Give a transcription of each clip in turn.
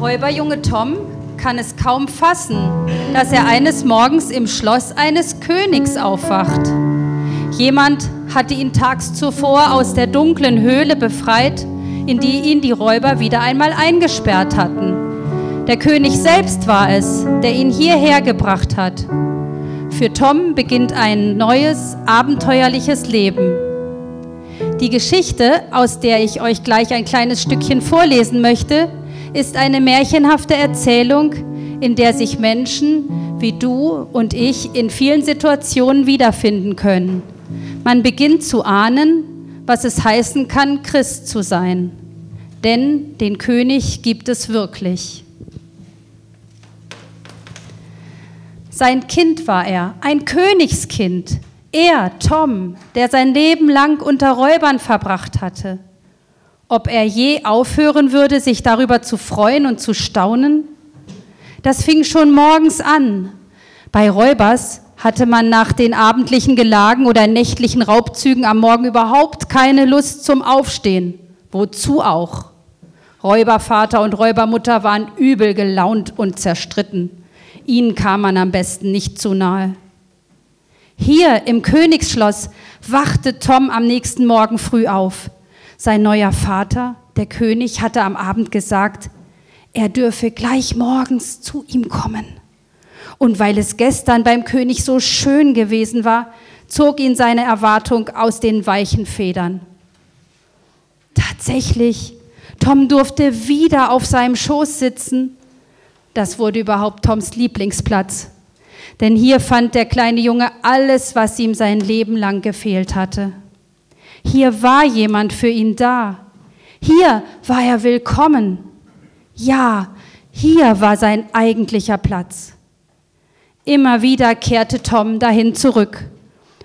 Räuberjunge Tom kann es kaum fassen, dass er eines Morgens im Schloss eines Königs aufwacht. Jemand hatte ihn tags zuvor aus der dunklen Höhle befreit, in die ihn die Räuber wieder einmal eingesperrt hatten. Der König selbst war es, der ihn hierher gebracht hat. Für Tom beginnt ein neues, abenteuerliches Leben. Die Geschichte, aus der ich euch gleich ein kleines Stückchen vorlesen möchte, ist eine märchenhafte Erzählung, in der sich Menschen wie du und ich in vielen Situationen wiederfinden können. Man beginnt zu ahnen, was es heißen kann, Christ zu sein. Denn den König gibt es wirklich. Sein Kind war er, ein Königskind. Er, Tom, der sein Leben lang unter Räubern verbracht hatte ob er je aufhören würde, sich darüber zu freuen und zu staunen? Das fing schon morgens an. Bei Räubers hatte man nach den abendlichen Gelagen oder nächtlichen Raubzügen am Morgen überhaupt keine Lust zum Aufstehen. Wozu auch? Räubervater und Räubermutter waren übel gelaunt und zerstritten. Ihnen kam man am besten nicht zu nahe. Hier im Königsschloss wachte Tom am nächsten Morgen früh auf. Sein neuer Vater, der König, hatte am Abend gesagt, er dürfe gleich morgens zu ihm kommen. Und weil es gestern beim König so schön gewesen war, zog ihn seine Erwartung aus den weichen Federn. Tatsächlich, Tom durfte wieder auf seinem Schoß sitzen. Das wurde überhaupt Toms Lieblingsplatz. Denn hier fand der kleine Junge alles, was ihm sein Leben lang gefehlt hatte. Hier war jemand für ihn da. Hier war er willkommen. Ja, hier war sein eigentlicher Platz. Immer wieder kehrte Tom dahin zurück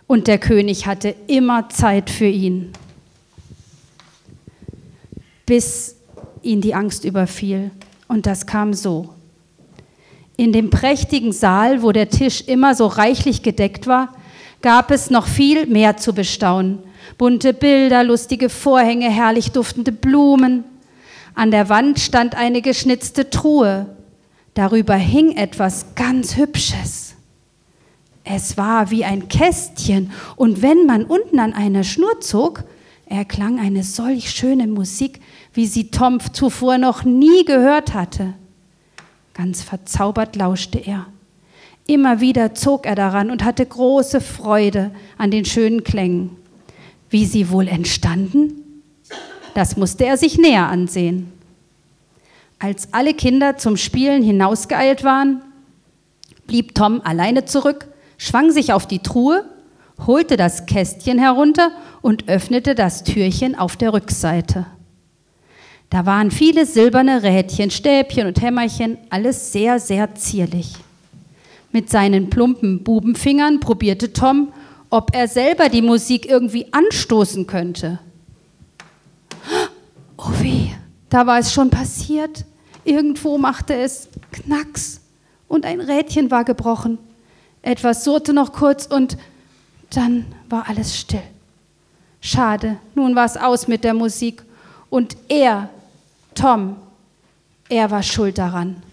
und der König hatte immer Zeit für ihn. Bis ihn die Angst überfiel. Und das kam so. In dem prächtigen Saal, wo der Tisch immer so reichlich gedeckt war, gab es noch viel mehr zu bestaunen bunte Bilder, lustige Vorhänge, herrlich duftende Blumen. An der Wand stand eine geschnitzte Truhe. Darüber hing etwas ganz Hübsches. Es war wie ein Kästchen, und wenn man unten an einer Schnur zog, erklang eine solch schöne Musik, wie sie Tom zuvor noch nie gehört hatte. Ganz verzaubert lauschte er. Immer wieder zog er daran und hatte große Freude an den schönen Klängen. Wie sie wohl entstanden? Das musste er sich näher ansehen. Als alle Kinder zum Spielen hinausgeeilt waren, blieb Tom alleine zurück, schwang sich auf die Truhe, holte das Kästchen herunter und öffnete das Türchen auf der Rückseite. Da waren viele silberne Rädchen, Stäbchen und Hämmerchen, alles sehr, sehr zierlich. Mit seinen plumpen Bubenfingern probierte Tom, ob er selber die Musik irgendwie anstoßen könnte. Oh weh, da war es schon passiert. Irgendwo machte es Knacks und ein Rädchen war gebrochen. Etwas surrte noch kurz und dann war alles still. Schade, nun war es aus mit der Musik. Und er, Tom, er war schuld daran.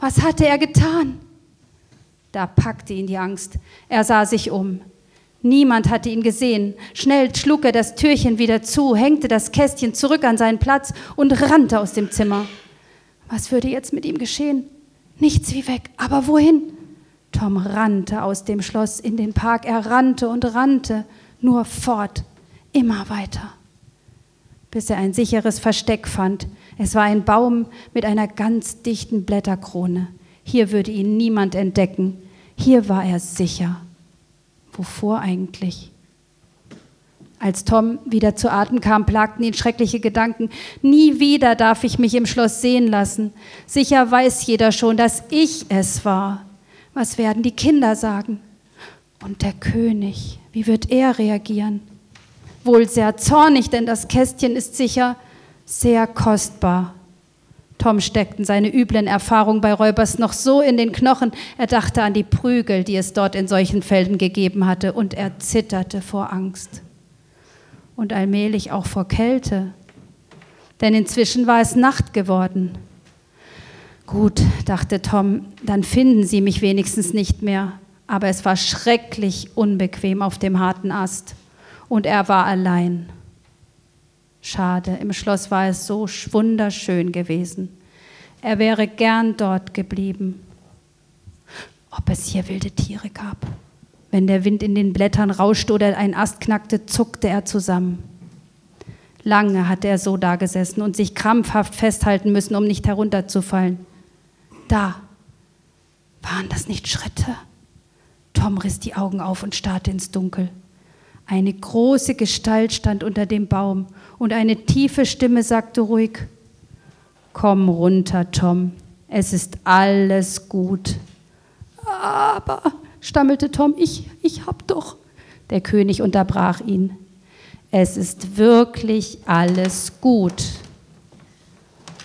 Was hatte er getan? Da packte ihn die Angst. Er sah sich um. Niemand hatte ihn gesehen. Schnell schlug er das Türchen wieder zu, hängte das Kästchen zurück an seinen Platz und rannte aus dem Zimmer. Was würde jetzt mit ihm geschehen? Nichts wie weg. Aber wohin? Tom rannte aus dem Schloss in den Park. Er rannte und rannte, nur fort, immer weiter, bis er ein sicheres Versteck fand. Es war ein Baum mit einer ganz dichten Blätterkrone. Hier würde ihn niemand entdecken. Hier war er sicher. Wovor eigentlich? Als Tom wieder zu Atem kam, plagten ihn schreckliche Gedanken. Nie wieder darf ich mich im Schloss sehen lassen. Sicher weiß jeder schon, dass ich es war. Was werden die Kinder sagen? Und der König, wie wird er reagieren? Wohl sehr zornig, denn das Kästchen ist sicher sehr kostbar. Tom steckten seine üblen Erfahrungen bei Räubers noch so in den Knochen, er dachte an die Prügel, die es dort in solchen Felden gegeben hatte, und er zitterte vor Angst und allmählich auch vor Kälte, denn inzwischen war es Nacht geworden. Gut, dachte Tom, dann finden sie mich wenigstens nicht mehr. Aber es war schrecklich unbequem auf dem harten Ast. Und er war allein. Schade, im Schloss war es so wunderschön gewesen. Er wäre gern dort geblieben. Ob es hier wilde Tiere gab. Wenn der Wind in den Blättern rauschte oder ein Ast knackte, zuckte er zusammen. Lange hatte er so dagesessen und sich krampfhaft festhalten müssen, um nicht herunterzufallen. Da waren das nicht Schritte. Tom riss die Augen auf und starrte ins Dunkel. Eine große Gestalt stand unter dem Baum und eine tiefe Stimme sagte ruhig, Komm runter, Tom, es ist alles gut. Aber, stammelte Tom, ich, ich hab doch. Der König unterbrach ihn. Es ist wirklich alles gut.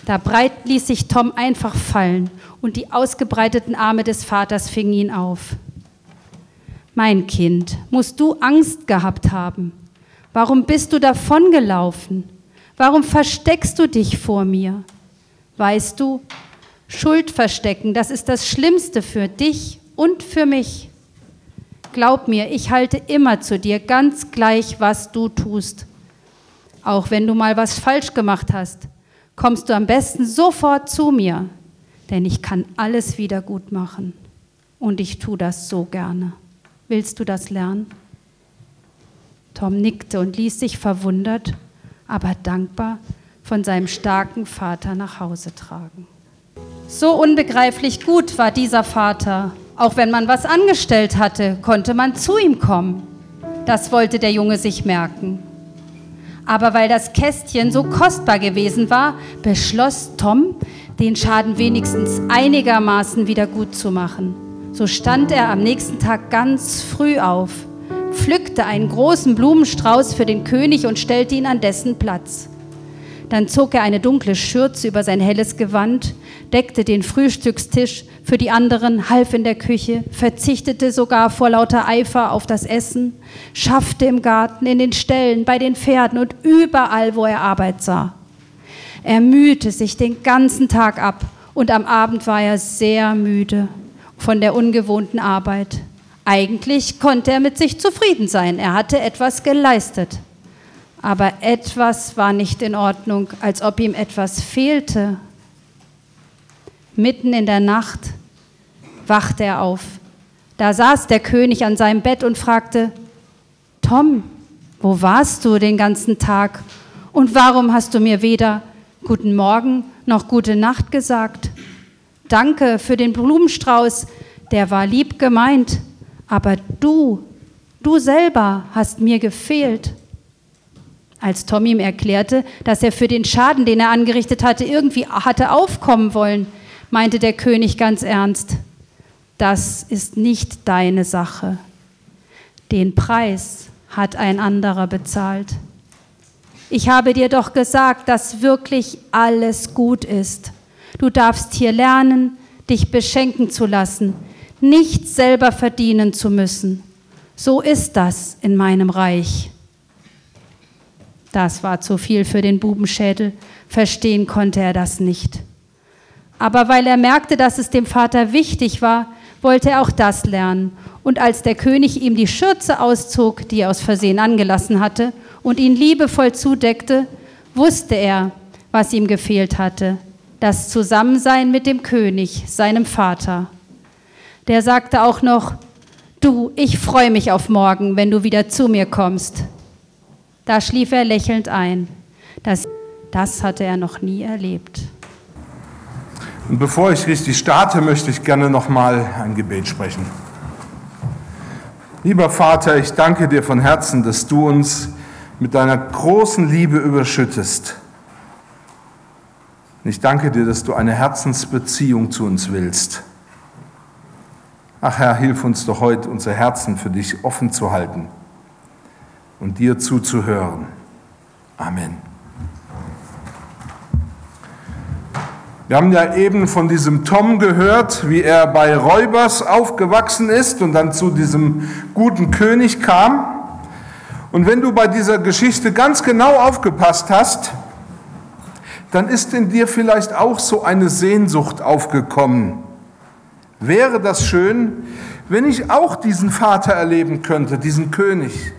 Da breit ließ sich Tom einfach fallen und die ausgebreiteten Arme des Vaters fingen ihn auf. Mein Kind, musst du Angst gehabt haben? Warum bist du davongelaufen? Warum versteckst du dich vor mir? Weißt du, Schuld verstecken, das ist das Schlimmste für dich und für mich. Glaub mir, ich halte immer zu dir, ganz gleich, was du tust. Auch wenn du mal was falsch gemacht hast, kommst du am besten sofort zu mir, denn ich kann alles wieder gut machen. Und ich tue das so gerne. Willst du das lernen? Tom nickte und ließ sich verwundert, aber dankbar von seinem starken Vater nach Hause tragen. So unbegreiflich gut war dieser Vater auch wenn man was angestellt hatte, konnte man zu ihm kommen. Das wollte der Junge sich merken. Aber weil das Kästchen so kostbar gewesen war, beschloss Tom, den Schaden wenigstens einigermaßen wieder gut zu machen. So stand er am nächsten Tag ganz früh auf, pflückte einen großen Blumenstrauß für den König und stellte ihn an dessen Platz. Dann zog er eine dunkle Schürze über sein helles Gewand, deckte den Frühstückstisch für die anderen, half in der Küche, verzichtete sogar vor lauter Eifer auf das Essen, schaffte im Garten, in den Ställen, bei den Pferden und überall, wo er Arbeit sah. Er mühte sich den ganzen Tag ab und am Abend war er sehr müde von der ungewohnten Arbeit. Eigentlich konnte er mit sich zufrieden sein, er hatte etwas geleistet aber etwas war nicht in Ordnung, als ob ihm etwas fehlte. Mitten in der Nacht wachte er auf. Da saß der König an seinem Bett und fragte, Tom, wo warst du den ganzen Tag und warum hast du mir weder guten Morgen noch gute Nacht gesagt? Danke für den Blumenstrauß, der war lieb gemeint, aber du, du selber hast mir gefehlt. Als Tom ihm erklärte, dass er für den Schaden, den er angerichtet hatte, irgendwie hatte aufkommen wollen, meinte der König ganz ernst, das ist nicht deine Sache. Den Preis hat ein anderer bezahlt. Ich habe dir doch gesagt, dass wirklich alles gut ist. Du darfst hier lernen, dich beschenken zu lassen, nichts selber verdienen zu müssen. So ist das in meinem Reich. Das war zu viel für den Bubenschädel. Verstehen konnte er das nicht. Aber weil er merkte, dass es dem Vater wichtig war, wollte er auch das lernen. Und als der König ihm die Schürze auszog, die er aus Versehen angelassen hatte, und ihn liebevoll zudeckte, wusste er, was ihm gefehlt hatte, das Zusammensein mit dem König, seinem Vater. Der sagte auch noch, du, ich freue mich auf morgen, wenn du wieder zu mir kommst. Da schlief er lächelnd ein. Das, das hatte er noch nie erlebt. Und bevor ich richtig starte, möchte ich gerne noch mal ein Gebet sprechen. Lieber Vater, ich danke dir von Herzen, dass du uns mit deiner großen Liebe überschüttest. Und ich danke dir, dass du eine Herzensbeziehung zu uns willst. Ach Herr, hilf uns doch heute, unser Herzen für dich offen zu halten und dir zuzuhören. Amen. Wir haben ja eben von diesem Tom gehört, wie er bei Räubers aufgewachsen ist und dann zu diesem guten König kam. Und wenn du bei dieser Geschichte ganz genau aufgepasst hast, dann ist in dir vielleicht auch so eine Sehnsucht aufgekommen. Wäre das schön, wenn ich auch diesen Vater erleben könnte, diesen König.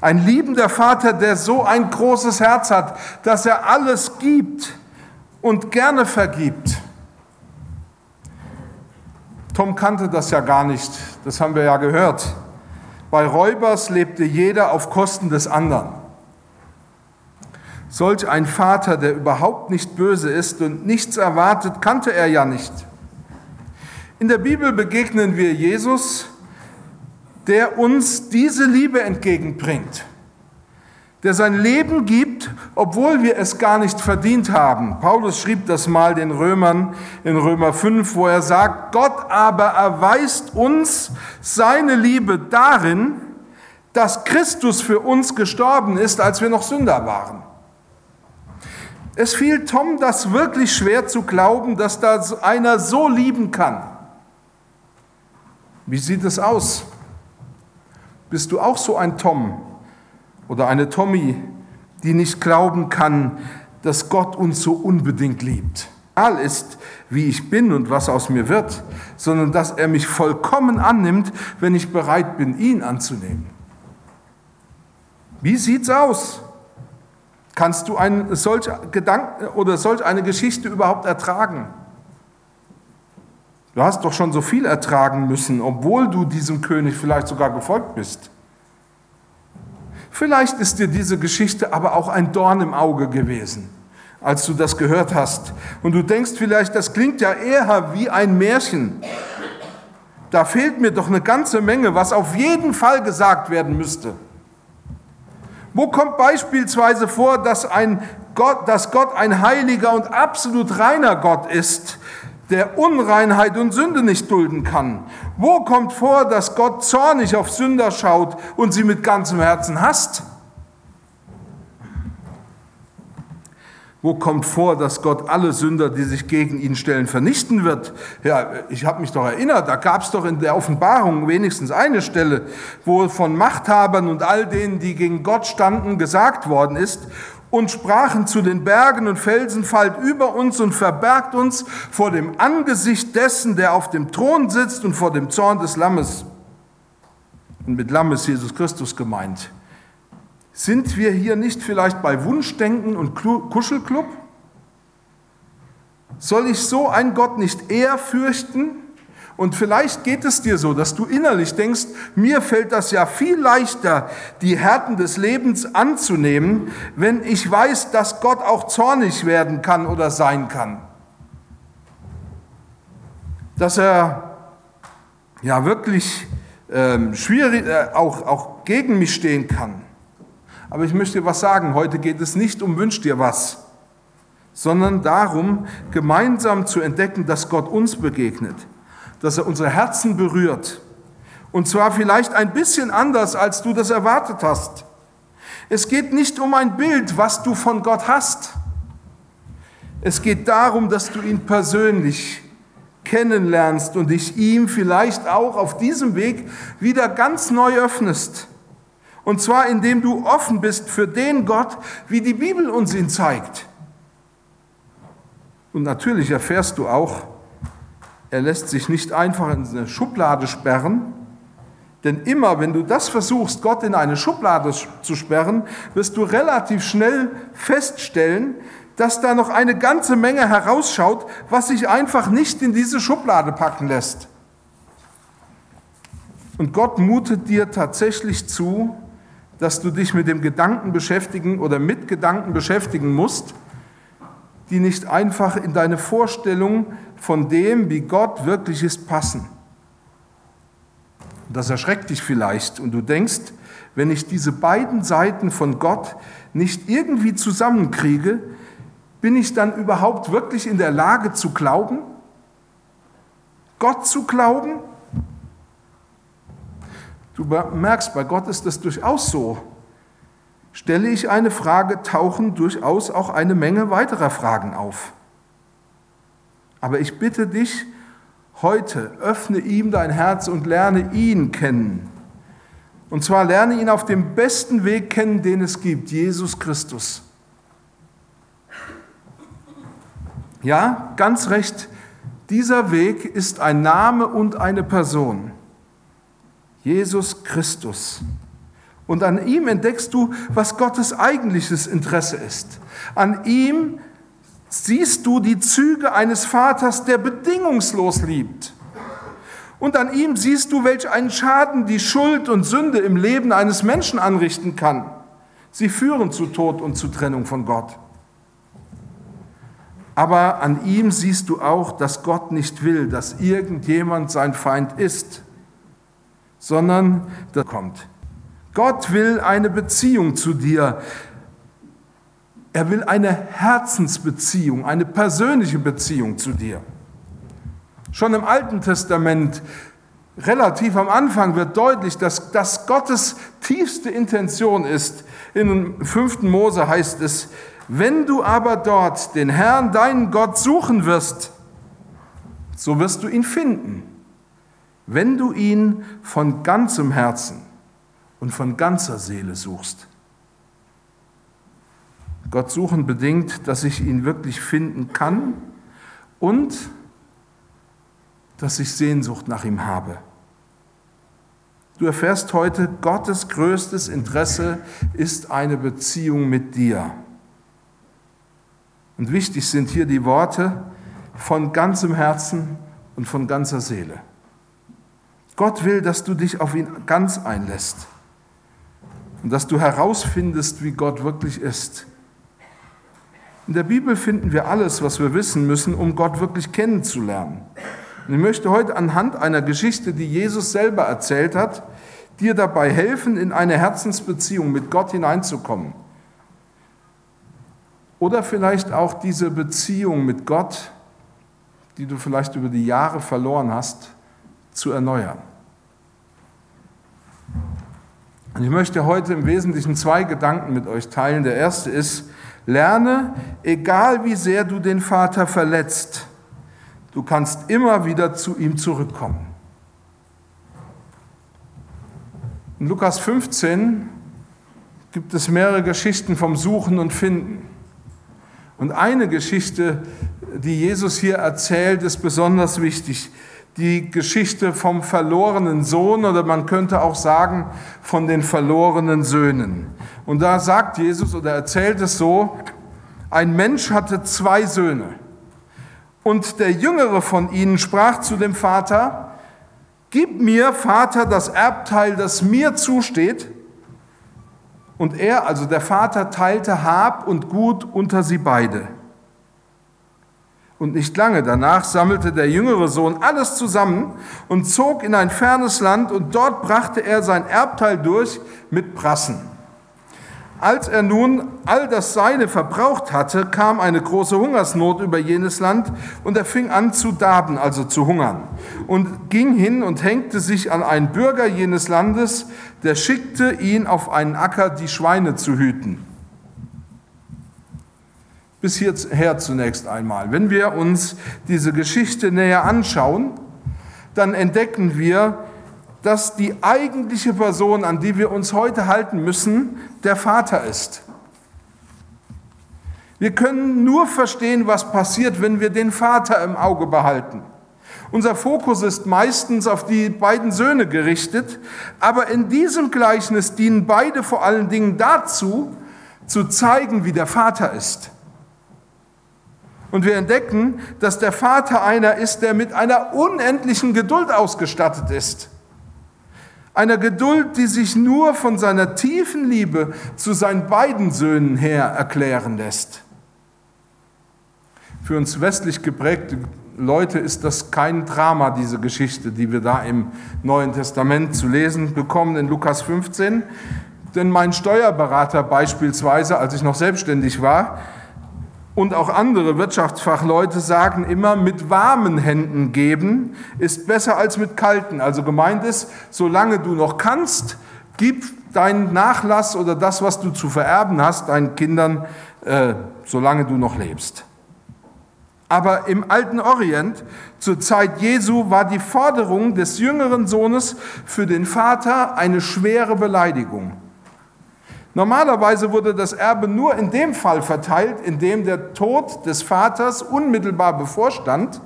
Ein liebender Vater, der so ein großes Herz hat, dass er alles gibt und gerne vergibt. Tom kannte das ja gar nicht, das haben wir ja gehört. Bei Räubers lebte jeder auf Kosten des anderen. Solch ein Vater, der überhaupt nicht böse ist und nichts erwartet, kannte er ja nicht. In der Bibel begegnen wir Jesus, der uns diese Liebe entgegenbringt, der sein Leben gibt, obwohl wir es gar nicht verdient haben. Paulus schrieb das mal den Römern in Römer 5, wo er sagt, Gott aber erweist uns seine Liebe darin, dass Christus für uns gestorben ist, als wir noch Sünder waren. Es fiel Tom das wirklich schwer zu glauben, dass da einer so lieben kann. Wie sieht es aus? Bist du auch so ein Tom oder eine Tommy, die nicht glauben kann, dass Gott uns so unbedingt liebt? Egal ist, wie ich bin und was aus mir wird, sondern dass er mich vollkommen annimmt, wenn ich bereit bin, ihn anzunehmen. Wie sieht's aus? Kannst du ein solch Gedanken oder solch eine Geschichte überhaupt ertragen? Du hast doch schon so viel ertragen müssen, obwohl du diesem König vielleicht sogar gefolgt bist. Vielleicht ist dir diese Geschichte aber auch ein Dorn im Auge gewesen, als du das gehört hast. Und du denkst vielleicht, das klingt ja eher wie ein Märchen. Da fehlt mir doch eine ganze Menge, was auf jeden Fall gesagt werden müsste. Wo kommt beispielsweise vor, dass, ein Gott, dass Gott ein heiliger und absolut reiner Gott ist, der Unreinheit und Sünde nicht dulden kann? Wo kommt vor, dass Gott zornig auf Sünder schaut und sie mit ganzem Herzen hasst? Wo kommt vor, dass Gott alle Sünder, die sich gegen ihn stellen, vernichten wird? Ja, ich habe mich doch erinnert, da gab es doch in der Offenbarung wenigstens eine Stelle, wo von Machthabern und all denen, die gegen Gott standen, gesagt worden ist, und sprachen zu den Bergen und Felsen, fallt über uns und verbergt uns vor dem Angesicht dessen, der auf dem Thron sitzt und vor dem Zorn des Lammes. Und mit Lamm ist Jesus Christus gemeint. Sind wir hier nicht vielleicht bei Wunschdenken und Kuschelclub? Soll ich so einen Gott nicht eher fürchten? Und vielleicht geht es dir so, dass du innerlich denkst, mir fällt das ja viel leichter, die Härten des Lebens anzunehmen, wenn ich weiß, dass Gott auch zornig werden kann oder sein kann. Dass er ja wirklich ähm, schwierig, äh, auch, auch gegen mich stehen kann. Aber ich möchte dir was sagen, heute geht es nicht um Wünsch dir was, sondern darum, gemeinsam zu entdecken, dass Gott uns begegnet dass er unsere Herzen berührt. Und zwar vielleicht ein bisschen anders, als du das erwartet hast. Es geht nicht um ein Bild, was du von Gott hast. Es geht darum, dass du ihn persönlich kennenlernst und dich ihm vielleicht auch auf diesem Weg wieder ganz neu öffnest. Und zwar indem du offen bist für den Gott, wie die Bibel uns ihn zeigt. Und natürlich erfährst du auch, er lässt sich nicht einfach in eine Schublade sperren, denn immer, wenn du das versuchst, Gott in eine Schublade zu sperren, wirst du relativ schnell feststellen, dass da noch eine ganze Menge herausschaut, was sich einfach nicht in diese Schublade packen lässt. Und Gott mutet dir tatsächlich zu, dass du dich mit dem Gedanken beschäftigen oder mit Gedanken beschäftigen musst, die nicht einfach in deine Vorstellung von dem, wie Gott wirklich ist, passen. Das erschreckt dich vielleicht und du denkst, wenn ich diese beiden Seiten von Gott nicht irgendwie zusammenkriege, bin ich dann überhaupt wirklich in der Lage zu glauben? Gott zu glauben? Du merkst, bei Gott ist das durchaus so. Stelle ich eine Frage, tauchen durchaus auch eine Menge weiterer Fragen auf. Aber ich bitte dich heute, öffne ihm dein Herz und lerne ihn kennen. Und zwar lerne ihn auf dem besten Weg kennen, den es gibt, Jesus Christus. Ja, ganz recht, dieser Weg ist ein Name und eine Person. Jesus Christus. Und an ihm entdeckst du, was Gottes eigentliches Interesse ist. An ihm siehst du die Züge eines Vaters, der bedingungslos liebt. Und an ihm siehst du, welch einen Schaden die Schuld und Sünde im Leben eines Menschen anrichten kann. Sie führen zu Tod und zu Trennung von Gott. Aber an ihm siehst du auch, dass Gott nicht will, dass irgendjemand sein Feind ist, sondern das kommt. Gott will eine Beziehung zu dir. Er will eine Herzensbeziehung, eine persönliche Beziehung zu dir. Schon im Alten Testament, relativ am Anfang, wird deutlich, dass das Gottes tiefste Intention ist. In 5. Mose heißt es, wenn du aber dort den Herrn, deinen Gott, suchen wirst, so wirst du ihn finden, wenn du ihn von ganzem Herzen und von ganzer Seele suchst. Gott suchen bedingt, dass ich ihn wirklich finden kann und dass ich Sehnsucht nach ihm habe. Du erfährst heute, Gottes größtes Interesse ist eine Beziehung mit dir. Und wichtig sind hier die Worte von ganzem Herzen und von ganzer Seele. Gott will, dass du dich auf ihn ganz einlässt und dass du herausfindest, wie Gott wirklich ist. In der Bibel finden wir alles, was wir wissen müssen, um Gott wirklich kennenzulernen. Und ich möchte heute anhand einer Geschichte, die Jesus selber erzählt hat, dir dabei helfen, in eine Herzensbeziehung mit Gott hineinzukommen. Oder vielleicht auch diese Beziehung mit Gott, die du vielleicht über die Jahre verloren hast, zu erneuern. Und ich möchte heute im Wesentlichen zwei Gedanken mit euch teilen. Der erste ist, lerne, egal wie sehr du den Vater verletzt, Du kannst immer wieder zu ihm zurückkommen. In Lukas 15 gibt es mehrere Geschichten vom Suchen und Finden. Und eine Geschichte, die Jesus hier erzählt, ist besonders wichtig. Die Geschichte vom verlorenen Sohn oder man könnte auch sagen von den verlorenen Söhnen. Und da sagt Jesus oder erzählt es so, ein Mensch hatte zwei Söhne. Und der jüngere von ihnen sprach zu dem Vater, Gib mir, Vater, das Erbteil, das mir zusteht. Und er, also der Vater, teilte Hab und Gut unter sie beide. Und nicht lange danach sammelte der jüngere Sohn alles zusammen und zog in ein fernes Land und dort brachte er sein Erbteil durch mit Prassen. Als er nun all das Seine verbraucht hatte, kam eine große Hungersnot über jenes Land und er fing an zu darben, also zu hungern, und ging hin und hängte sich an einen Bürger jenes Landes, der schickte ihn auf einen Acker, die Schweine zu hüten. Bis hierher zunächst einmal. Wenn wir uns diese Geschichte näher anschauen, dann entdecken wir, dass die eigentliche Person, an die wir uns heute halten müssen, der Vater ist. Wir können nur verstehen, was passiert, wenn wir den Vater im Auge behalten. Unser Fokus ist meistens auf die beiden Söhne gerichtet, aber in diesem Gleichnis dienen beide vor allen Dingen dazu, zu zeigen, wie der Vater ist. Und wir entdecken, dass der Vater einer ist, der mit einer unendlichen Geduld ausgestattet ist einer Geduld, die sich nur von seiner tiefen Liebe zu seinen beiden Söhnen her erklären lässt. Für uns westlich geprägte Leute ist das kein Drama, diese Geschichte, die wir da im Neuen Testament zu lesen bekommen in Lukas 15. Denn mein Steuerberater beispielsweise, als ich noch selbstständig war, und auch andere Wirtschaftsfachleute sagen immer, mit warmen Händen geben ist besser als mit kalten. Also gemeint ist, solange du noch kannst, gib deinen Nachlass oder das, was du zu vererben hast, deinen Kindern, äh, solange du noch lebst. Aber im alten Orient, zur Zeit Jesu, war die Forderung des jüngeren Sohnes für den Vater eine schwere Beleidigung. Normalerweise wurde das Erbe nur in dem Fall verteilt, in dem der Tod des Vaters unmittelbar bevorstand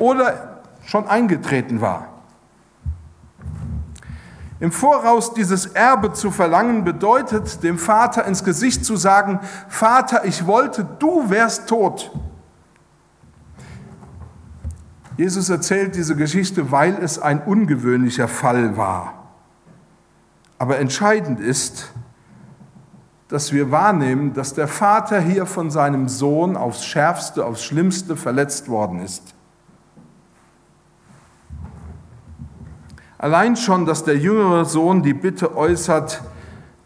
oder schon eingetreten war. Im Voraus dieses Erbe zu verlangen bedeutet, dem Vater ins Gesicht zu sagen, Vater, ich wollte, du wärst tot. Jesus erzählt diese Geschichte, weil es ein ungewöhnlicher Fall war. Aber entscheidend ist, dass wir wahrnehmen, dass der Vater hier von seinem Sohn aufs schärfste, aufs schlimmste verletzt worden ist. Allein schon, dass der jüngere Sohn die Bitte äußert,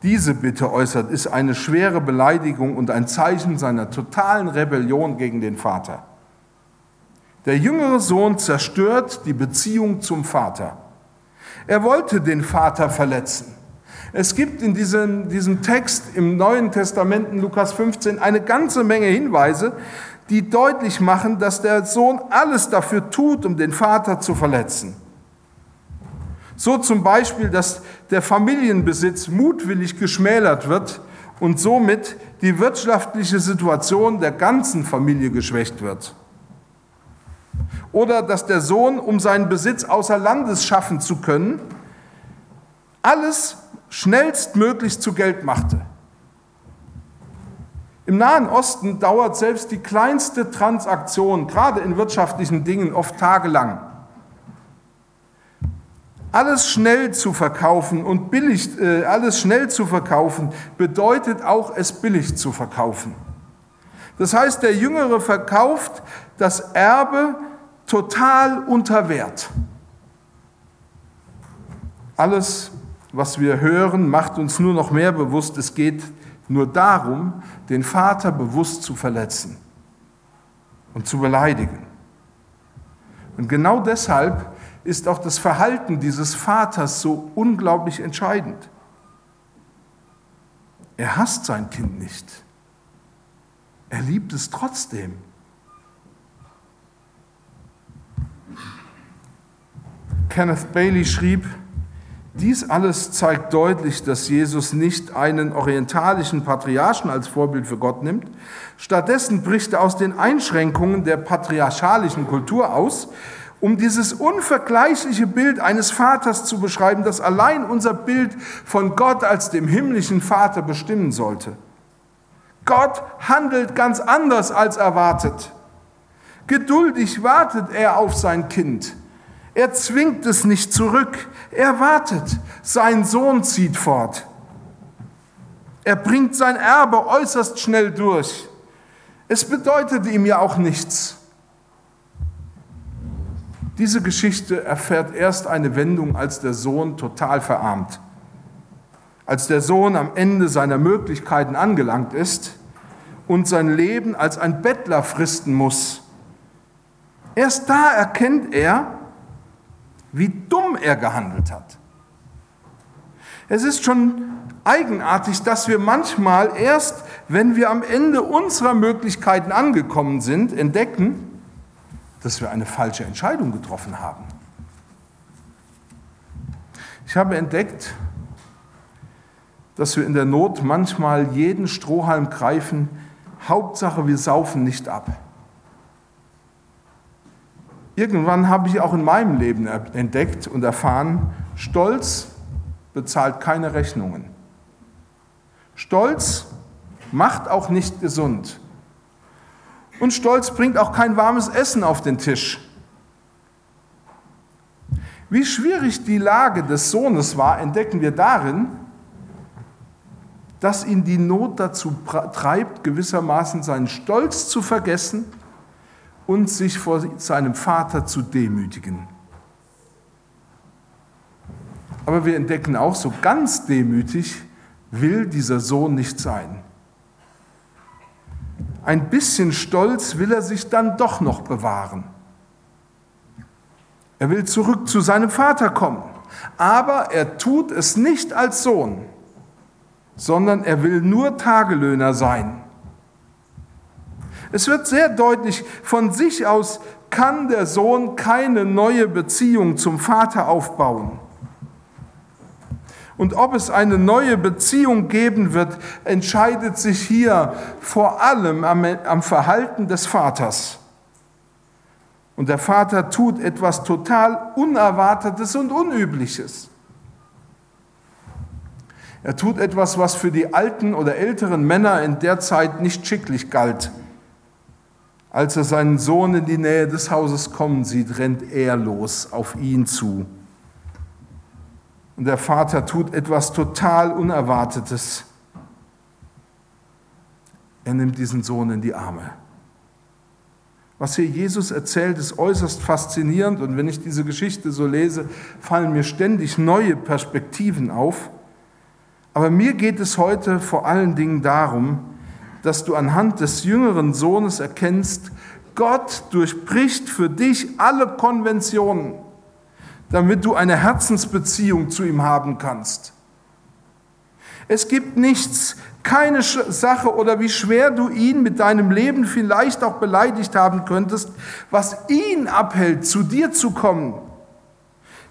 diese Bitte äußert, ist eine schwere Beleidigung und ein Zeichen seiner totalen Rebellion gegen den Vater. Der jüngere Sohn zerstört die Beziehung zum Vater. Er wollte den Vater verletzen. Es gibt in diesem, diesem Text im Neuen Testament in Lukas 15 eine ganze Menge Hinweise, die deutlich machen, dass der Sohn alles dafür tut, um den Vater zu verletzen. So zum Beispiel, dass der Familienbesitz mutwillig geschmälert wird und somit die wirtschaftliche Situation der ganzen Familie geschwächt wird. Oder dass der Sohn, um seinen Besitz außer Landes schaffen zu können, alles schnellstmöglich zu Geld machte. Im Nahen Osten dauert selbst die kleinste Transaktion, gerade in wirtschaftlichen Dingen, oft tagelang. Alles schnell zu verkaufen und billig, äh, alles schnell zu verkaufen, bedeutet auch, es billig zu verkaufen. Das heißt, der Jüngere verkauft das Erbe total unter Wert. Alles was wir hören, macht uns nur noch mehr bewusst, es geht nur darum, den Vater bewusst zu verletzen und zu beleidigen. Und genau deshalb ist auch das Verhalten dieses Vaters so unglaublich entscheidend. Er hasst sein Kind nicht. Er liebt es trotzdem. Kenneth Bailey schrieb, dies alles zeigt deutlich, dass Jesus nicht einen orientalischen Patriarchen als Vorbild für Gott nimmt. Stattdessen bricht er aus den Einschränkungen der patriarchalischen Kultur aus, um dieses unvergleichliche Bild eines Vaters zu beschreiben, das allein unser Bild von Gott als dem himmlischen Vater bestimmen sollte. Gott handelt ganz anders als erwartet. Geduldig wartet er auf sein Kind. Er zwingt es nicht zurück. Er wartet. Sein Sohn zieht fort. Er bringt sein Erbe äußerst schnell durch. Es bedeutet ihm ja auch nichts. Diese Geschichte erfährt erst eine Wendung, als der Sohn total verarmt. Als der Sohn am Ende seiner Möglichkeiten angelangt ist und sein Leben als ein Bettler fristen muss. Erst da erkennt er, wie dumm er gehandelt hat. Es ist schon eigenartig, dass wir manchmal erst, wenn wir am Ende unserer Möglichkeiten angekommen sind, entdecken, dass wir eine falsche Entscheidung getroffen haben. Ich habe entdeckt, dass wir in der Not manchmal jeden Strohhalm greifen, Hauptsache wir saufen nicht ab. Irgendwann habe ich auch in meinem Leben entdeckt und erfahren, Stolz bezahlt keine Rechnungen. Stolz macht auch nicht gesund. Und Stolz bringt auch kein warmes Essen auf den Tisch. Wie schwierig die Lage des Sohnes war, entdecken wir darin, dass ihn die Not dazu treibt, gewissermaßen seinen Stolz zu vergessen und sich vor seinem Vater zu demütigen. Aber wir entdecken auch, so ganz demütig will dieser Sohn nicht sein. Ein bisschen Stolz will er sich dann doch noch bewahren. Er will zurück zu seinem Vater kommen, aber er tut es nicht als Sohn, sondern er will nur Tagelöhner sein. Es wird sehr deutlich, von sich aus kann der Sohn keine neue Beziehung zum Vater aufbauen. Und ob es eine neue Beziehung geben wird, entscheidet sich hier vor allem am, am, Verhalten des Vaters. Und der Vater tut etwas total Unerwartetes und Unübliches. Er tut etwas, was für die alten oder älteren Männer in der Zeit nicht schicklich galt. Als er seinen Sohn in die Nähe des Hauses kommen sieht, rennt er los auf ihn zu. Und der Vater tut etwas total Unerwartetes. Er nimmt diesen Sohn in die Arme. Was hier Jesus erzählt, ist äußerst faszinierend und wenn ich diese Geschichte so lese, fallen mir ständig neue Perspektiven auf. Aber mir geht es heute vor allen Dingen darum, dass du anhand des jüngeren Sohnes erkennst, Gott durchbricht für dich alle Konventionen damit du eine Herzensbeziehung zu ihm haben kannst. Es gibt nichts, keine Sache oder wie schwer du ihn mit deinem Leben vielleicht auch beleidigt haben könntest, was ihn abhält, zu dir zu kommen,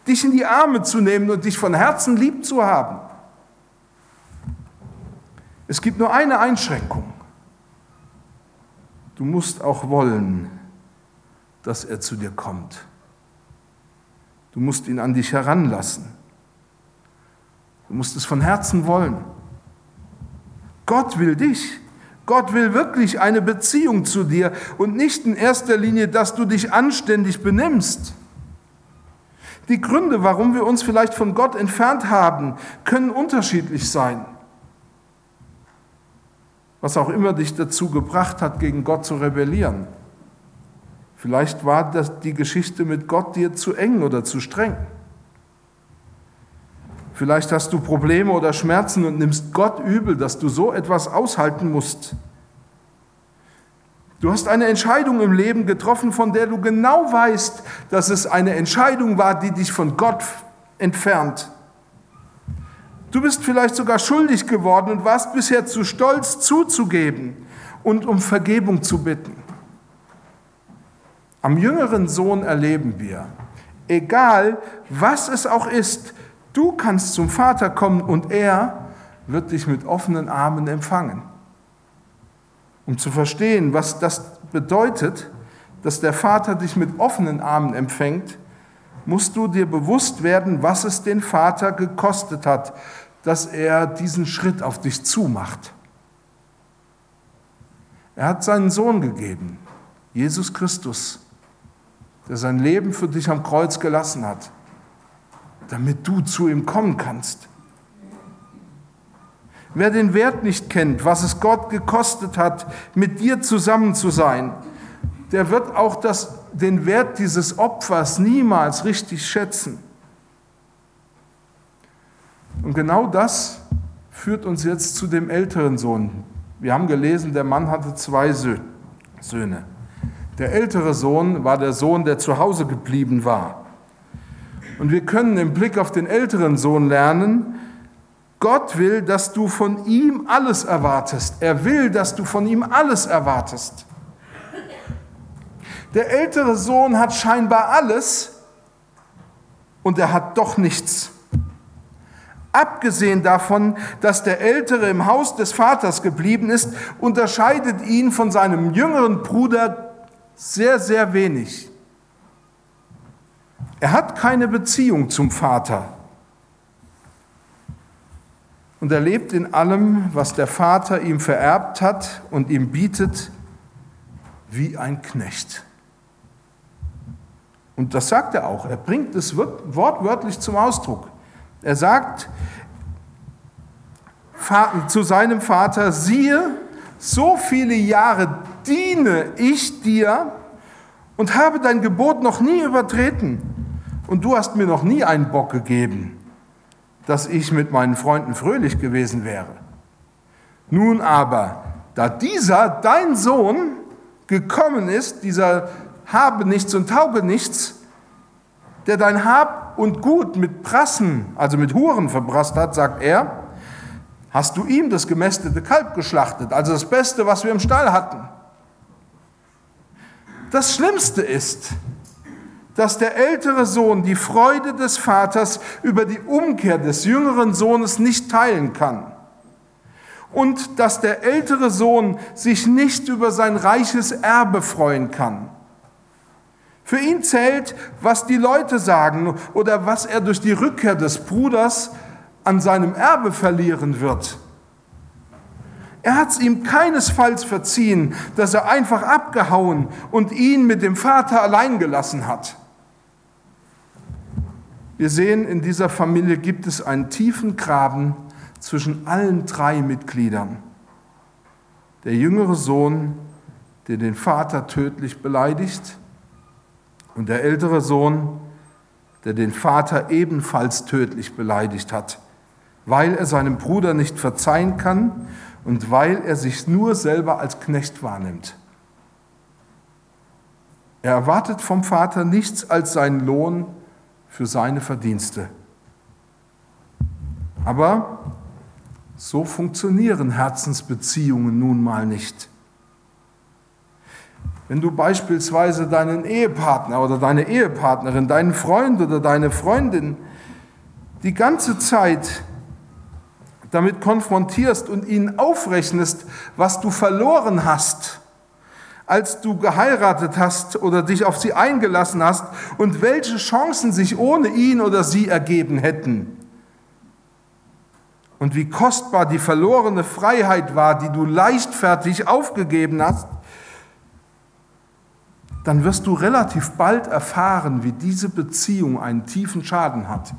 dich in die Arme zu nehmen und dich von Herzen lieb zu haben. Es gibt nur eine Einschränkung. Du musst auch wollen, dass er zu dir kommt. Du musst ihn an dich heranlassen. Du musst es von Herzen wollen. Gott will dich. Gott will wirklich eine Beziehung zu dir und nicht in erster Linie, dass du dich anständig benimmst. Die Gründe, warum wir uns vielleicht von Gott entfernt haben, können unterschiedlich sein. Was auch immer dich dazu gebracht hat, gegen Gott zu rebellieren. Vielleicht war das die Geschichte mit Gott dir zu eng oder zu streng. Vielleicht hast du Probleme oder Schmerzen und nimmst Gott übel, dass du so etwas aushalten musst. Du hast eine Entscheidung im Leben getroffen, von der du genau weißt, dass es eine Entscheidung war, die dich von Gott entfernt. Du bist vielleicht sogar schuldig geworden und warst bisher zu stolz zuzugeben und um Vergebung zu bitten. Am jüngeren Sohn erleben wir, egal was es auch ist, du kannst zum Vater kommen und er wird dich mit offenen Armen empfangen. Um zu verstehen, was das bedeutet, dass der Vater dich mit offenen Armen empfängt, musst du dir bewusst werden, was es den Vater gekostet hat, dass er diesen Schritt auf dich zumacht. Er hat seinen Sohn gegeben, Jesus Christus, der sein Leben für dich am Kreuz gelassen hat, damit du zu ihm kommen kannst. Wer den Wert nicht kennt, was es Gott gekostet hat, mit dir zusammen zu sein, der wird auch das, den Wert dieses Opfers niemals richtig schätzen. Und genau das führt uns jetzt zu dem älteren Sohn. Wir haben gelesen, der Mann hatte zwei Söhne. Der ältere Sohn war der Sohn, der zu Hause geblieben war. Und wir können im Blick auf den älteren Sohn lernen, Gott will, dass du von ihm alles erwartest. Er will, dass du von ihm alles erwartest. Der ältere Sohn hat scheinbar alles und er hat doch nichts. Abgesehen davon, dass der Ältere im Haus des Vaters geblieben ist, unterscheidet ihn von seinem jüngeren Bruder sehr, sehr wenig. Er hat keine Beziehung zum Vater. Und er lebt in allem, was der Vater ihm vererbt hat und ihm bietet, wie ein Knecht. Und das sagt er auch. Er bringt es wortwörtlich zum Ausdruck. Er sagt zu seinem Vater, siehe, so viele Jahre diene ich dir und habe dein Gebot noch nie übertreten. Und du hast mir noch nie einen Bock gegeben, dass ich mit meinen Freunden fröhlich gewesen wäre. Nun aber, da dieser, dein Sohn, gekommen ist, dieser habe nichts und tauge nichts, der dein Hab und Gut mit Prassen, also mit Huren verbrasst hat, sagt er, hast du ihm das gemästete Kalb geschlachtet, also das Beste, was wir im Stall hatten. Das Schlimmste ist, dass der ältere Sohn die Freude des Vaters über die Umkehr des jüngeren Sohnes nicht teilen kann und dass der ältere Sohn sich nicht über sein reiches Erbe freuen kann. Für ihn zählt, was die Leute sagen oder was er durch die Rückkehr des Bruders an seinem Erbe verlieren wird. Er hat es ihm keinesfalls verziehen, dass er einfach abgehauen und ihn mit dem Vater allein gelassen hat. Wir sehen, in dieser Familie gibt es einen tiefen Graben zwischen allen drei Mitgliedern. Der jüngere Sohn, der den Vater tödlich beleidigt, und der ältere Sohn, der den Vater ebenfalls tödlich beleidigt hat, weil er seinem Bruder nicht verzeihen kann und weil er sich nur selber als Knecht wahrnimmt. Er erwartet vom Vater nichts als seinen Lohn für seine Verdienste. Aber so funktionieren Herzensbeziehungen nun mal nicht. Wenn du beispielsweise deinen Ehepartner oder deine Ehepartnerin, deinen Freund oder deine Freundin die ganze Zeit damit konfrontierst und ihnen aufrechnest, was du verloren hast, als du geheiratet hast oder dich auf sie eingelassen hast und welche Chancen sich ohne ihn oder sie ergeben hätten. Und wie kostbar die verlorene Freiheit war, die du leichtfertig aufgegeben hast, dann wirst du relativ bald erfahren, wie diese Beziehung einen tiefen Schaden hat.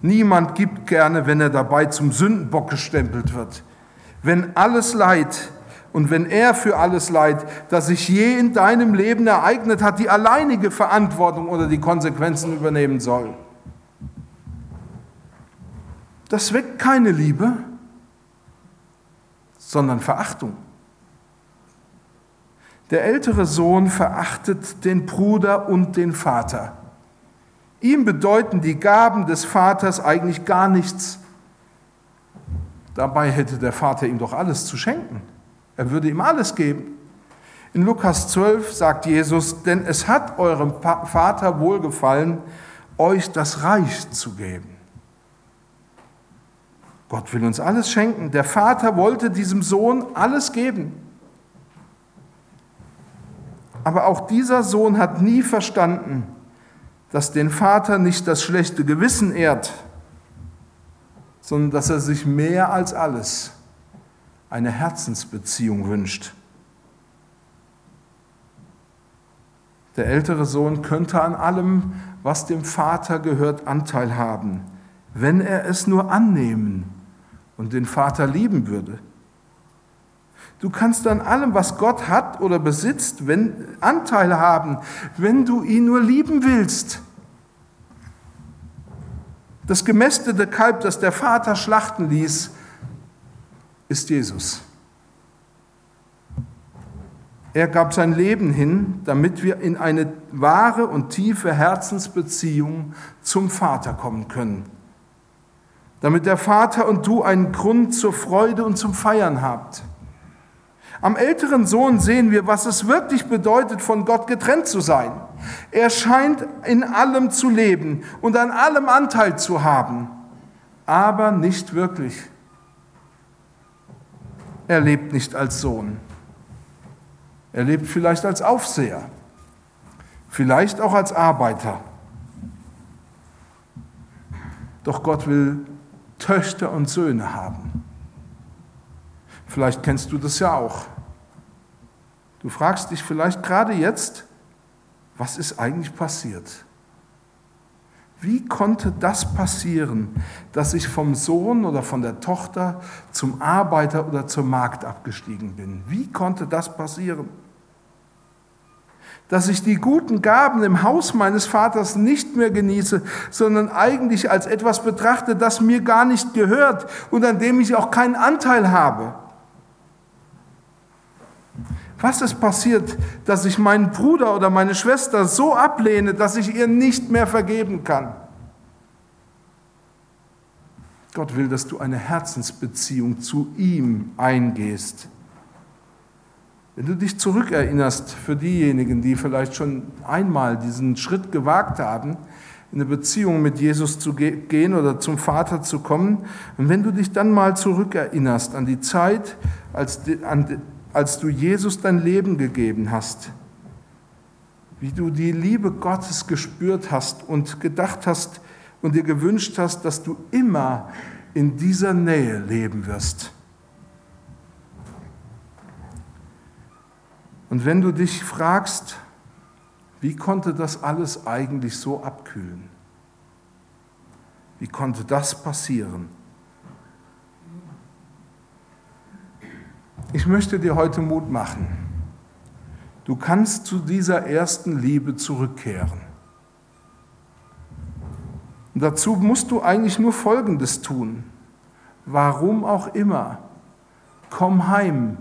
Niemand gibt gerne, wenn er dabei zum Sündenbock gestempelt wird. Wenn alles Leid und wenn er für alles Leid, das sich je in deinem Leben ereignet hat, die alleinige Verantwortung oder die Konsequenzen übernehmen soll. Das weckt keine Liebe, sondern Verachtung. Der ältere Sohn verachtet den Bruder und den Vater. Ihm bedeuten die Gaben des Vaters eigentlich gar nichts. Dabei hätte der Vater ihm doch alles zu schenken. Er würde ihm alles geben. In Lukas 12 sagt Jesus, denn es hat eurem Vater wohlgefallen, euch das Reich zu geben. Gott will uns alles schenken. Der Vater wollte diesem Sohn alles geben. Aber auch dieser Sohn hat nie verstanden, dass den Vater nicht das schlechte Gewissen ehrt, sondern dass er sich mehr als alles eine Herzensbeziehung wünscht. Der ältere Sohn könnte an allem, was dem Vater gehört, Anteil haben, wenn er es nur annehmen und den Vater lieben würde. Du kannst an allem, was Gott hat oder besitzt, wenn, Anteil haben, wenn du ihn nur lieben willst. Das gemästete Kalb, das der Vater schlachten ließ, ist Jesus. Er gab sein Leben hin, damit wir in eine wahre und tiefe Herzensbeziehung zum Vater kommen können. Damit der Vater und du einen Grund zur Freude und zum Feiern habt. Am älteren Sohn sehen wir, was es wirklich bedeutet, von Gott getrennt zu sein. Er scheint in allem zu leben und an allem Anteil zu haben, aber nicht wirklich. Er lebt nicht als Sohn. Er lebt vielleicht als Aufseher, vielleicht auch als Arbeiter. Doch Gott will Töchter und Söhne haben. Vielleicht kennst du das ja auch. Du fragst dich vielleicht gerade jetzt, was ist eigentlich passiert? Wie konnte das passieren, dass ich vom Sohn oder von der Tochter zum Arbeiter oder zur Magd abgestiegen bin? Wie konnte das passieren? Dass ich die guten Gaben im Haus meines Vaters nicht mehr genieße, sondern eigentlich als etwas betrachte, das mir gar nicht gehört und an dem ich auch keinen Anteil habe. Was ist passiert, dass ich meinen Bruder oder meine Schwester so ablehne, dass ich ihr nicht mehr vergeben kann? Gott will, dass du eine Herzensbeziehung zu ihm eingehst. Wenn du dich zurückerinnerst für diejenigen, die vielleicht schon einmal diesen Schritt gewagt haben, in eine Beziehung mit Jesus zu gehen oder zum Vater zu kommen, und wenn du dich dann mal zurückerinnerst an die Zeit, als, an, als du Jesus dein Leben gegeben hast, wie du die Liebe Gottes gespürt hast und gedacht hast und dir gewünscht hast, dass du immer in dieser Nähe leben wirst. Und wenn du dich fragst, wie konnte das alles eigentlich so abkühlen? Wie konnte das passieren? Ich möchte dir heute Mut machen. Du kannst zu dieser ersten Liebe zurückkehren. Und dazu musst du eigentlich nur Folgendes tun. Warum auch immer. Komm heim.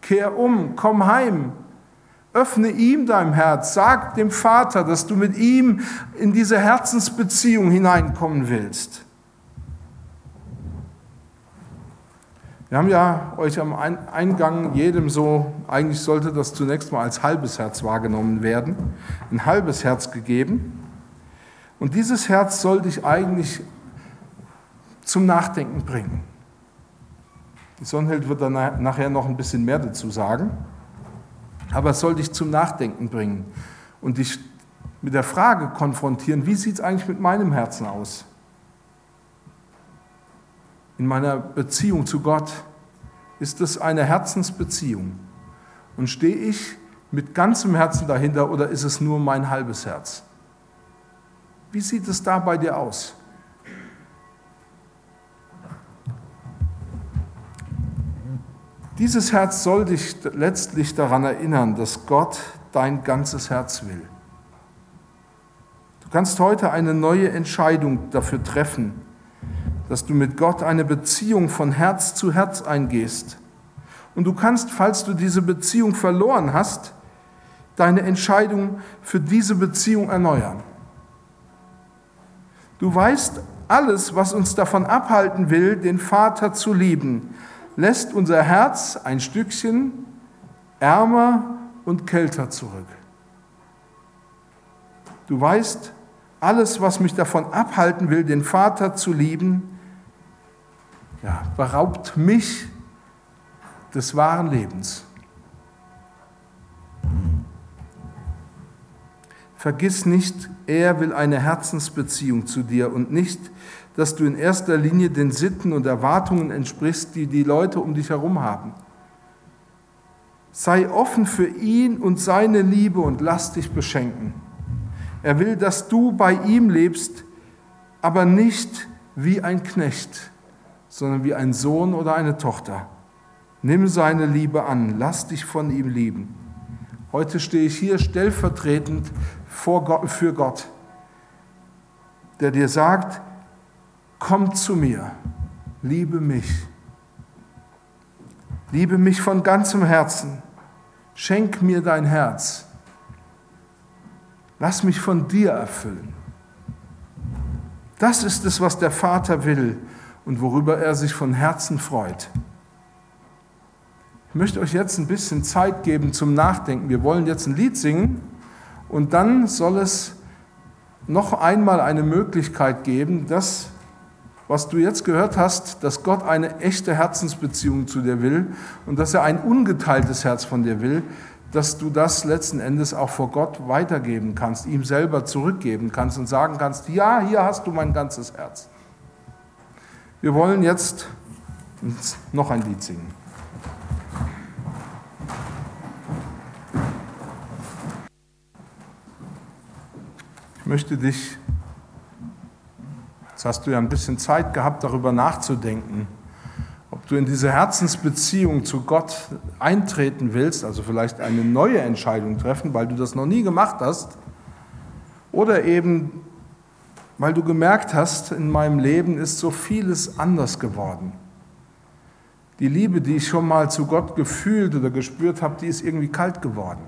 Kehr um. Komm heim. Öffne ihm dein Herz. Sag dem Vater, dass du mit ihm in diese Herzensbeziehung hineinkommen willst. Wir haben ja euch am Eingang jedem so, eigentlich sollte das zunächst mal als halbes Herz wahrgenommen werden, ein halbes Herz gegeben. Und dieses Herz soll dich eigentlich zum Nachdenken bringen. Die Sonnenheld wird dann nachher noch ein bisschen mehr dazu sagen, aber es soll dich zum Nachdenken bringen und dich mit der Frage konfrontieren, wie sieht es eigentlich mit meinem Herzen aus? In meiner Beziehung zu Gott, ist es eine Herzensbeziehung? Und stehe ich mit ganzem Herzen dahinter oder ist es nur mein halbes Herz? Wie sieht es da bei dir aus? Dieses Herz soll dich letztlich daran erinnern, dass Gott dein ganzes Herz will. Du kannst heute eine neue Entscheidung dafür treffen, dass du mit Gott eine Beziehung von Herz zu Herz eingehst. Und du kannst, falls du diese Beziehung verloren hast, deine Entscheidung für diese Beziehung erneuern. Du weißt, alles, was uns davon abhalten will, den Vater zu lieben, lässt unser Herz ein Stückchen ärmer und kälter zurück. Du weißt, alles, was mich davon abhalten will, den Vater zu lieben, ja, beraubt mich des wahren Lebens. Vergiss nicht, er will eine Herzensbeziehung zu dir und nicht, dass du in erster Linie den Sitten und Erwartungen entsprichst, die die Leute um dich herum haben. Sei offen für ihn und seine Liebe und lass dich beschenken. Er will, dass du bei ihm lebst, aber nicht wie ein Knecht, sondern wie ein Sohn oder eine Tochter. Nimm seine Liebe an, lass dich von ihm lieben. Heute stehe ich hier stellvertretend Gott, für Gott, der dir sagt, komm zu mir, liebe mich. Liebe mich von ganzem Herzen. Schenk mir dein Herz. Lass mich von dir erfüllen. Das ist es, was der Vater will und worüber er sich von Herzen freut. Ich möchte euch jetzt ein bisschen Zeit geben zum Nachdenken. Wir wollen jetzt ein Lied singen und dann soll es noch einmal eine Möglichkeit geben, das, was du jetzt gehört hast, dass Gott eine echte Herzensbeziehung zu dir will und dass er ein ungeteiltes Herz von dir will, dass du das letzten Endes auch vor Gott weitergeben kannst, ihm selber zurückgeben kannst und sagen kannst, ja, hier hast du mein ganzes Herz. Wir wollen jetzt noch ein Lied singen. Ich möchte dich, jetzt hast du ja ein bisschen Zeit gehabt, darüber nachzudenken, ob du in diese Herzensbeziehung zu Gott eintreten willst, also vielleicht eine neue Entscheidung treffen, weil du das noch nie gemacht hast, oder eben weil du gemerkt hast, in meinem Leben ist so vieles anders geworden. Die Liebe, die ich schon mal zu Gott gefühlt oder gespürt habe, die ist irgendwie kalt geworden.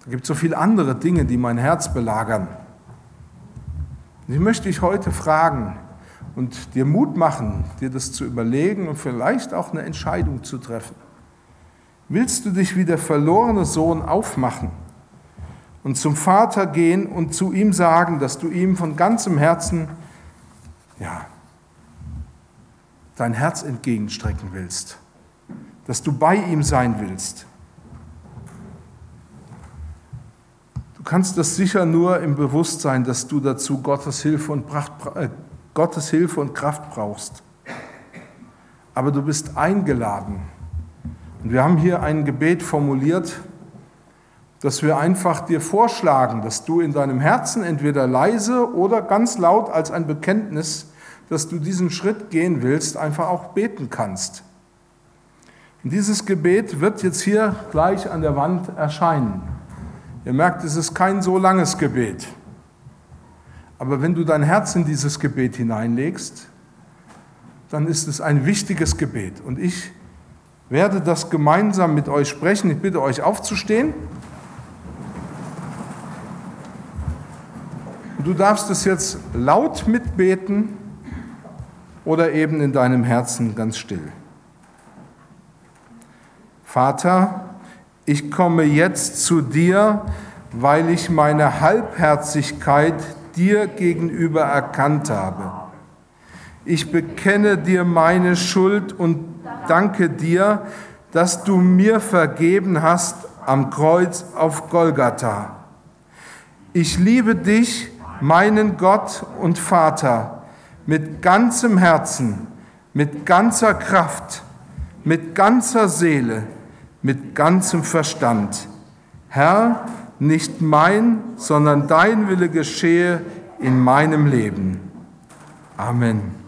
Es gibt so viele andere Dinge, die mein Herz belagern. Und ich möchte dich heute fragen und dir Mut machen, dir das zu überlegen und vielleicht auch eine Entscheidung zu treffen. Willst du dich wie der verlorene Sohn aufmachen und zum Vater gehen und zu ihm sagen, dass du ihm von ganzem Herzen, ja, dein Herz entgegenstrecken willst, dass du bei ihm sein willst? Du kannst das sicher nur im Bewusstsein, dass du dazu Gottes Hilfe und, Pracht, äh, Gottes Hilfe und Kraft brauchst. Aber du bist eingeladen. Und wir haben hier ein Gebet formuliert, dass wir einfach dir vorschlagen, dass du in deinem Herzen entweder leise oder ganz laut als ein Bekenntnis, dass du diesen Schritt gehen willst, einfach auch beten kannst. Und dieses Gebet wird jetzt hier gleich an der Wand erscheinen. Ihr merkt, es ist kein so langes Gebet. Aber wenn du dein Herz in dieses Gebet hineinlegst, dann ist es ein wichtiges Gebet. Und ich werde das gemeinsam mit euch sprechen. Ich bitte euch aufzustehen. Du darfst es jetzt laut mitbeten oder eben in deinem Herzen ganz still. Vater, ich komme jetzt zu dir, weil ich meine Halbherzigkeit dir gegenüber erkannt habe. Ich bekenne dir meine Schuld und danke dir, dass du mir vergeben hast am Kreuz auf Golgatha. Ich liebe dich, meinen Gott und Vater, mit ganzem Herzen, mit ganzer Kraft, mit ganzer Seele, mit ganzem Verstand. Herr, nicht mein, sondern dein Wille geschehe in meinem Leben. Amen.